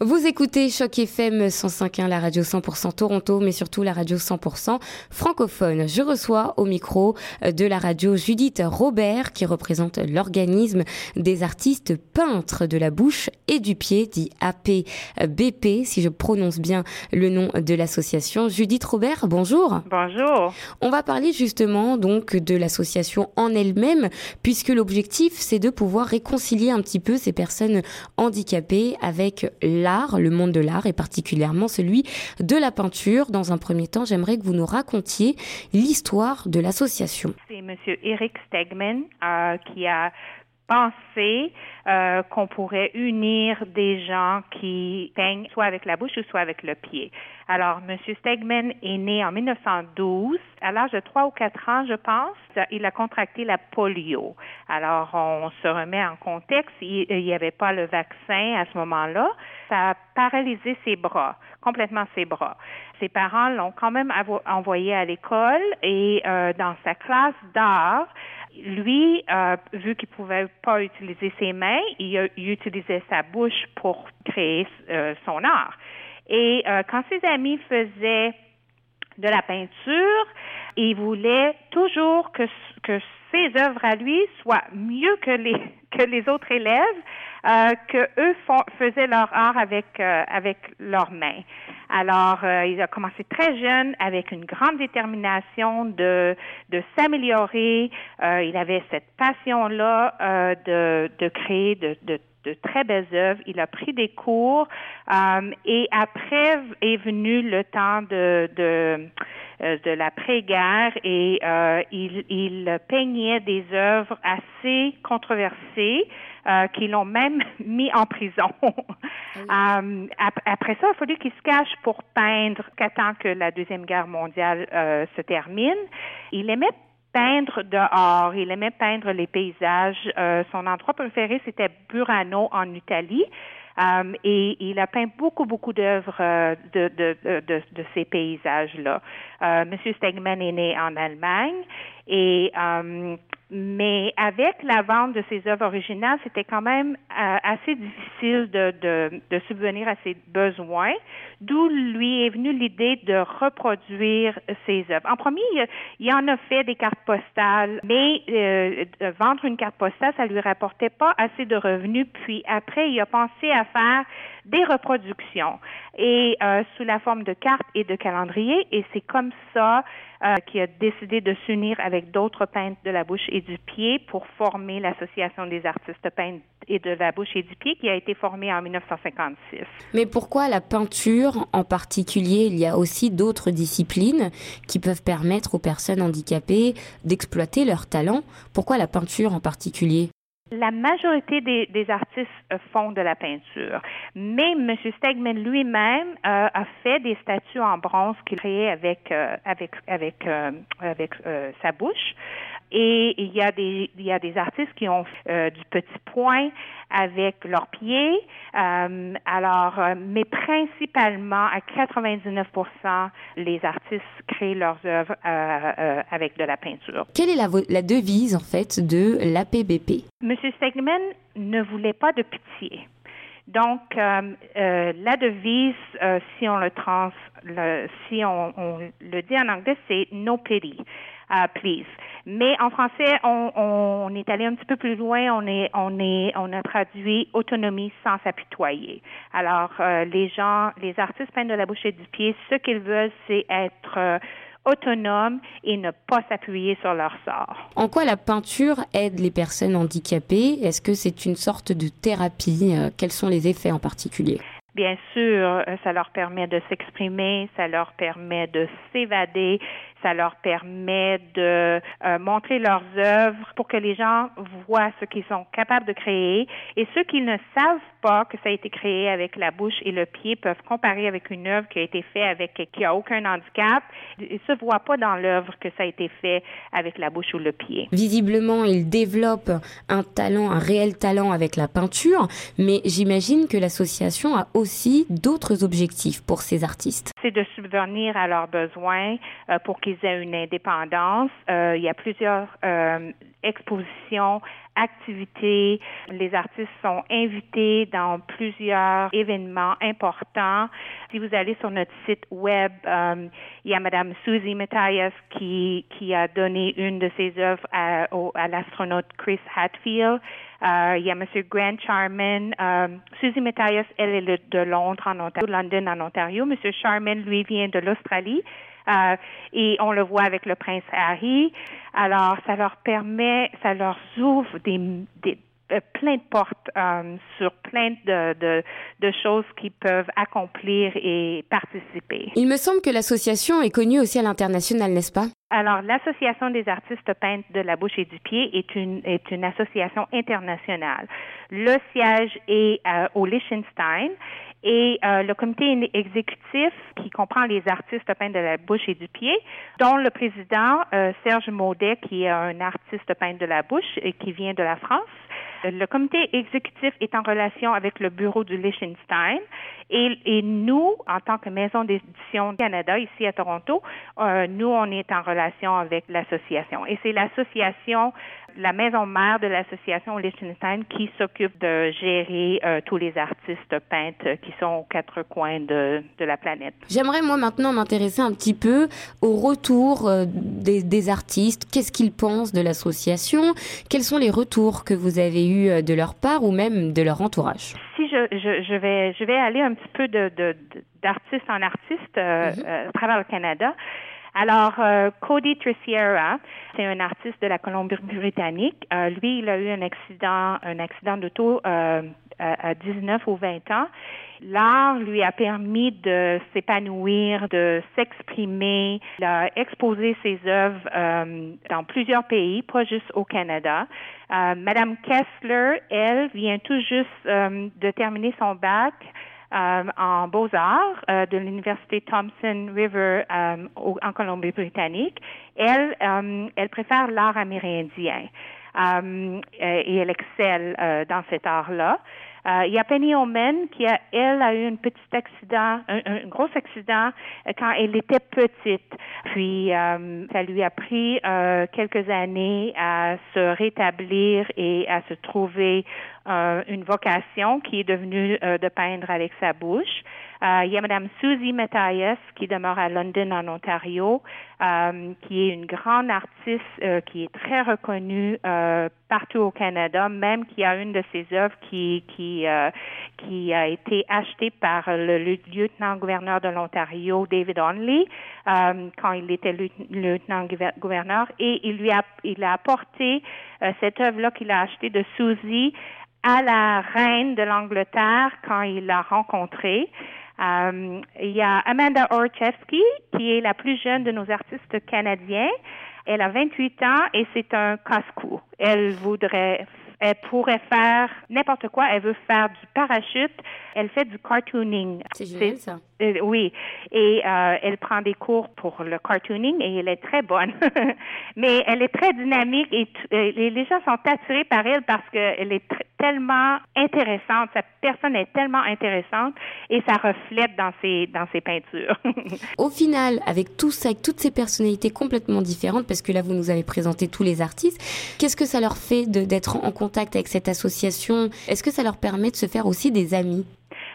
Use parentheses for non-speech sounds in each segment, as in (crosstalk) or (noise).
Vous écoutez Choc FM 105.1, la radio 100% Toronto, mais surtout la radio 100% francophone. Je reçois au micro de la radio Judith Robert, qui représente l'organisme des artistes peintres de la bouche et du pied, dit APBP, si je prononce bien le nom de l'association. Judith Robert, bonjour. Bonjour. On va parler justement donc de l'association en elle-même, puisque l'objectif c'est de pouvoir réconcilier un petit peu ces personnes handicapées avec l'art, le monde de l'art et particulièrement celui de la peinture. Dans un premier temps, j'aimerais que vous nous racontiez l'histoire de l'association. C'est Monsieur Eric Stegman euh, qui a pensé euh, qu'on pourrait unir des gens qui peignent soit avec la bouche ou soit avec le pied. Alors, M. Stegman est né en 1912. À l'âge de 3 ou 4 ans, je pense, il a contracté la polio. Alors, on se remet en contexte. Il n'y avait pas le vaccin à ce moment-là. Ça a paralysé ses bras, complètement ses bras. Ses parents l'ont quand même envoyé à l'école et euh, dans sa classe d'art, lui, euh, vu qu'il pouvait pas utiliser ses mains, il, utilisait sa bouche pour créer euh, son art. Et euh, quand ses amis faisaient de la peinture, il voulait toujours que, que ses œuvres à lui soient mieux que les (laughs) que les autres élèves, euh, que eux faisaient leur art avec euh, avec leurs mains. Alors, euh, il a commencé très jeune avec une grande détermination de de s'améliorer. Euh, il avait cette passion là de de créer de, de de très belles œuvres. Il a pris des cours euh, et après est venu le temps de, de, euh, de l'après-guerre et euh, il, il peignait des œuvres assez controversées. Euh, qui l'ont même (laughs) mis en prison. (laughs) Euh, après ça, il a fallu qu'il se cache pour peindre, qu'attend que la Deuxième Guerre mondiale euh, se termine. Il aimait peindre dehors. Il aimait peindre les paysages. Euh, son endroit préféré, c'était Burano en Italie. Euh, et il a peint beaucoup, beaucoup d'œuvres euh, de, de, de, de, ces paysages-là. Monsieur Stegman est né en Allemagne et mais avec la vente de ses œuvres originales, c'était quand même euh, assez difficile de, subvenir à ses besoins, d'où lui est venue l'idée de reproduire ses œuvres. En premier, il, en a fait des cartes postales, mais euh, vendre une carte postale, ça lui rapportait pas assez de revenus. Puis après, il a pensé à faire des reproductions et euh, sous la forme de cartes et de calendriers. Et c'est comme ça euh, qu'il a décidé de s'unir avec d'autres peintres de la bouche et du pied pour former l'Association des artistes peintres et de la bouche et du pied qui a été formée en 1956. Mais pourquoi la peinture en particulier Il y a aussi d'autres disciplines qui peuvent permettre aux personnes handicapées d'exploiter leur talent? Pourquoi la peinture en particulier? La majorité des, artistes euh, font de la peinture, mais M. Stegman lui-même euh, a fait des statues en bronze qu'il créait avec euh, avec sa bouche. Et il y a des il y a des artistes qui ont du petit point avec leurs pieds. alors, mais principalement à 99% les artistes créent leurs œuvres avec de la peinture. Quelle est la, la devise en fait de l'APBP? M. Stegman ne voulait pas de pitié. Donc, euh, euh, la devise, euh, si on le trans, le, si on, on, le dit en anglais, c'est no pity, uh, please. Mais en français, on, on, est allé un petit peu plus loin. On est, on est, on a traduit autonomie sans s'apitoyer. Alors, les gens, les artistes peinent de la bouche et du pied. Ce qu'ils veulent, c'est être autonomes et ne pas s'appuyer sur leur sort. En quoi la peinture aide les personnes handicapées? Est-ce que c'est une sorte de thérapie? Euh, Quels sont les effets en particulier? Bien sûr, euh, ça leur permet de s'exprimer, ça leur permet de s'évader, ça leur permet de euh, montrer leurs œuvres pour que les gens voient ce qu'ils sont capables de créer. Et ceux qui ne savent pas que ça a été créé avec la bouche et le pied peuvent comparer avec une œuvre qui a été faite avec qui a aucun handicap. Ils se voient pas dans l'œuvre que ça a été fait avec la bouche ou le pied. Visiblement, ils développent un talent, un réel talent avec la peinture, mais j'imagine que l'association a aussi d'autres objectifs pour ces artistes. C'est de subvenir à leurs besoins euh, pour qu'ils aient une indépendance. Euh, il y a plusieurs euh, expositions activités. Les artistes sont invités dans plusieurs événements importants. Si vous allez sur notre site web, euh, il y a Madame Susie Matthias qui, a donné une de ses œuvres à, à l'astronaute Chris Hatfield. Il y a M. Grant Charman. Susie Matthias, elle est de Londres, en Ontario, London. M. Charman, lui, vient de l'Australie. Euh, et on le voit avec le prince Harry. Alors, ça leur permet, ça leur ouvre des, des euh, plein de portes euh, sur plein de, de, de, choses qui peuvent accomplir et participer. Il me semble que l'association est connue aussi à l'international, n'est-ce pas? Alors, l'Association des artistes peintres de la bouche et du pied est une, est une association internationale. Le siège est euh, au Liechtenstein et euh, le comité exécutif qui comprend les artistes peintres de la bouche et du pied, dont le président euh, Serge Maudet, qui est un artiste peintre de la bouche et qui vient de la France. Le comité exécutif est en relation avec le bureau du Liechtenstein et, et nous, en tant que maison d'édition Canada ici à Toronto, nous, on est en relation avec l'association. Et c'est l'association la maison mère de l'association Liechtenstein qui s'occupe de gérer euh, tous les artistes peintres qui sont aux quatre coins de, de la planète. J'aimerais moi maintenant m'intéresser un petit peu au retour euh, des, des, artistes. Qu'est-ce qu'ils pensent de l'association? Quels sont les retours que vous avez eus euh, de leur part ou même de leur entourage? Si je, je, je vais, je vais aller un petit peu de, de, d'artiste en artiste euh, mm -hmm. à travers le Canada. Alors, euh, Cody Triciera, c'est un artiste de la Colombie-Britannique. Euh, lui, il a eu un accident, un accident d'auto euh, à, à 19 ou 20 ans. L'art lui a permis de s'épanouir, de s'exprimer. Il a exposé ses œuvres euh, dans plusieurs pays, pas juste au Canada. Euh, Madame Kessler, elle, vient tout juste euh, de terminer son bac. Euh, en beaux-arts euh, de l'université Thompson River euh, en Colombie-Britannique. Elle, elle préfère l'art amérindien et elle excelle dans cet art-là. Euh, il y a Penny Omen qui a, elle, a eu un petit accident, un, un gros accident euh, quand elle était petite. Puis euh, ça lui a pris euh, quelques années à se rétablir et à se trouver euh, une vocation qui est devenue de peindre avec sa bouche. Il y a Madame Susie Matthias qui demeure à London en Ontario, qui est une grande artiste qui est très reconnue partout au Canada, même qui a une de ses œuvres qui qui euh, qui a été achetée par le lieutenant-gouverneur de l'Ontario, David Onley, euh, quand il était lieutenant-gouverneur, et il lui a il a apporté euh, cette œuvre-là qu'il a achetée de Suzy à la reine de l'Angleterre quand il l'a rencontrée. Euh, il y a Amanda Orchevsky, qui est la plus jeune de nos artistes canadiens. Elle a 28 ans et c'est un casse-cou. Elle voudrait elle pourrait faire n'importe quoi. Elle veut faire du parachute. Elle fait du cartooning. C'est génial, ça. Euh, oui. Et euh, elle prend des cours pour le cartooning et elle est très bonne. (laughs) Mais elle est très dynamique et, et, les gens sont attirés par elle parce qu'elle est tellement intéressante. Sa personne est tellement intéressante et ça reflète dans ses, dans ses peintures. (laughs) Au final, avec tout ça, avec toutes ces personnalités complètement différentes, parce que là, vous nous avez présenté tous les artistes, qu'est-ce que ça leur fait d'être en contact avec cette association Est-ce que ça leur permet de se faire aussi des amis?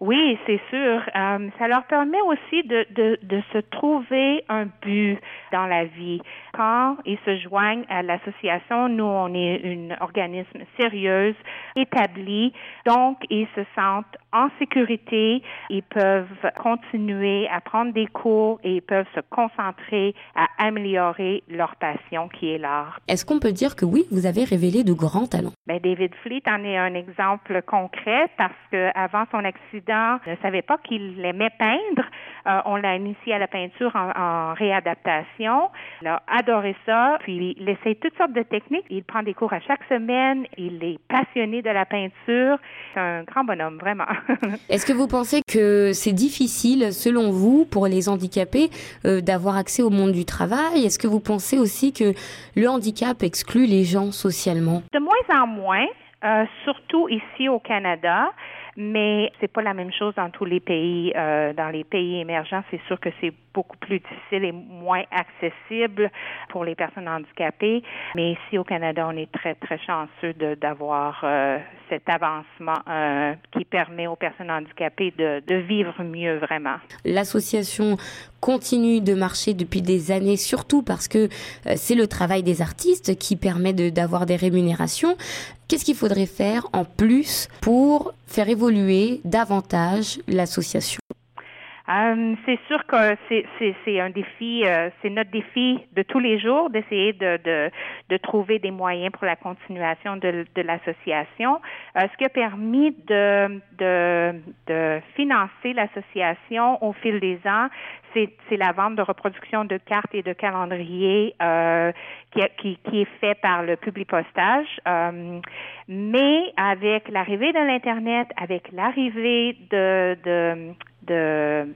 Oui, c'est sûr. Euh, ça leur permet aussi de, de, de se trouver un but dans la vie. Quand ils se joignent à l'association, nous, on est un organisme sérieux, établi, donc ils se sentent en sécurité, ils peuvent continuer à prendre des cours et ils peuvent se concentrer à améliorer leur passion qui est l'art. Est-ce qu'on peut dire que oui, vous avez révélé de grands talents? Ben, David Fleet en est un exemple concret parce que avant son accident, ne savait pas qu'il aimait peindre. Euh, on l'a initié à la peinture en, en, réadaptation. Il a adoré ça. Puis il essaie toutes sortes de techniques. Il prend des cours à chaque semaine. Il est passionné de la peinture. C'est un grand bonhomme, vraiment. (laughs) Est-ce que vous pensez que c'est difficile, selon vous, pour les handicapés, euh, d'avoir accès au monde du travail? Est-ce que vous pensez aussi que le handicap exclut les gens socialement? De moins en moins. Euh, surtout ici au Canada. Mais c'est pas la même chose dans tous les pays. Euh, dans les pays émergents, c'est sûr que c'est beaucoup plus difficile et moins accessible pour les personnes handicapées. Mais ici au Canada, on est très très chanceux d'avoir euh, cet avancement euh, qui permet aux personnes handicapées de, de vivre mieux vraiment. L'association continue de marcher depuis des années, surtout parce que euh, c'est le travail des artistes qui permet d'avoir des rémunérations. Qu'est-ce qu'il faudrait faire en plus pour faire évoluer davantage l'association? Euh, c'est sûr que c'est un défi, euh, c'est notre défi de tous les jours d'essayer de, de, trouver des moyens pour la continuation de, l'association. Ce qui a permis de, de financer l'association au fil des ans, c'est la vente de reproduction de cartes et de calendriers euh, qui, est fait par le public postage. Euh, mais avec l'arrivée de l'Internet, avec l'arrivée de de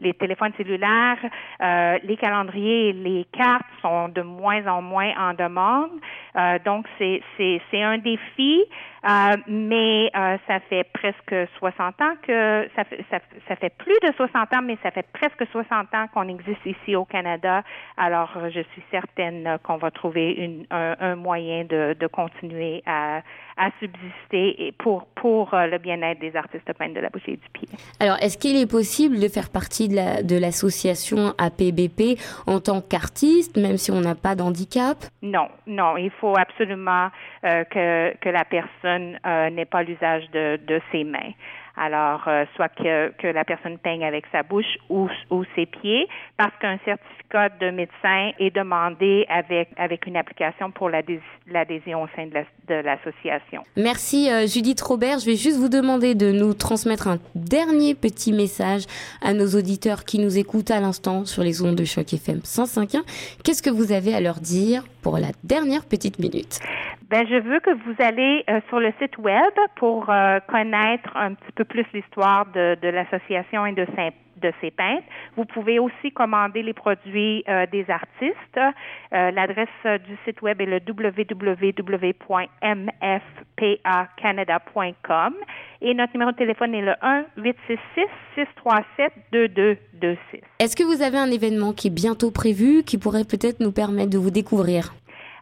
les téléphones cellulaires, euh, les calendriers, les cartes sont de moins en moins en demande. Euh, donc c'est c'est un défi, euh, mais ça fait presque 60 ans que ça fait ça, ça, fait plus de 60 ans, mais ça fait presque 60 ans qu'on existe ici au Canada. Alors je suis certaine qu'on va trouver une, un, un, moyen de, de continuer à, à subsister pour pour le bien-être des artistes peintres de la bouche et du pied. Alors, est-ce qu'il est possible de faire partie de l'association APBP en tant qu'artiste, même si on n'a pas d'handicap? Non, non, il faut absolument euh, que, que la personne euh, n'ait pas l'usage de, de ses mains. Alors, euh, soit que, que, la personne peigne avec sa bouche ou, ou ses pieds, parce qu'un certificat de médecin est demandé avec, avec une application pour l'adhésion au sein de l'association. Merci euh, Judith Robert. Je vais juste vous demander de nous transmettre un dernier petit message à nos auditeurs qui nous écoutent à l'instant sur les ondes de choc FM 105.1. Qu'est-ce que vous avez à leur dire pour la dernière petite minute? Ben, je veux que vous allez euh, sur le site web pour euh, connaître un petit peu plus l'histoire de, de l'association et de, de ses peintres. Vous pouvez aussi commander les produits euh, des artistes. L'adresse du site web est le www.mfpacanada.com et notre numéro de téléphone est le 1 866 637 2226. Est-ce que vous avez un événement qui est bientôt prévu qui pourrait peut-être nous permettre de vous découvrir?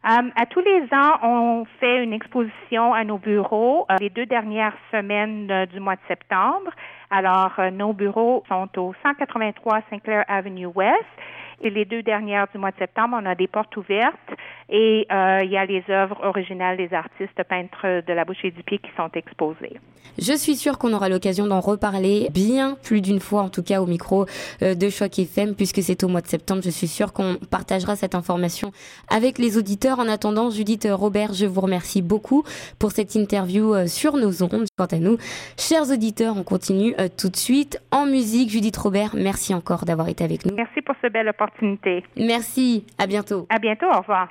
Um, à tous les ans, on fait une exposition à nos bureaux euh, les deux dernières semaines euh, du mois de septembre. Alors, euh, nos bureaux sont au 183 Sinclair Avenue West et les deux dernières du mois de septembre, on a des portes ouvertes et euh, il y a les œuvres originales des artistes peintres de la bouche et du pied qui sont exposées. Je suis sûre qu'on aura l'occasion d'en reparler bien plus d'une fois, en tout cas au micro euh, de Choc FM, puisque c'est au mois de septembre. Je suis sûre qu'on partagera cette information avec les auditeurs. En attendant, Judith Robert, je vous remercie beaucoup pour cette interview euh, sur nos ondes. Quant à nous, chers auditeurs, on continue tout de suite en musique. Judith Robert, merci encore d'avoir été avec nous. Merci pour ce bel opportunité. Merci. À bientôt. À bientôt. Au revoir.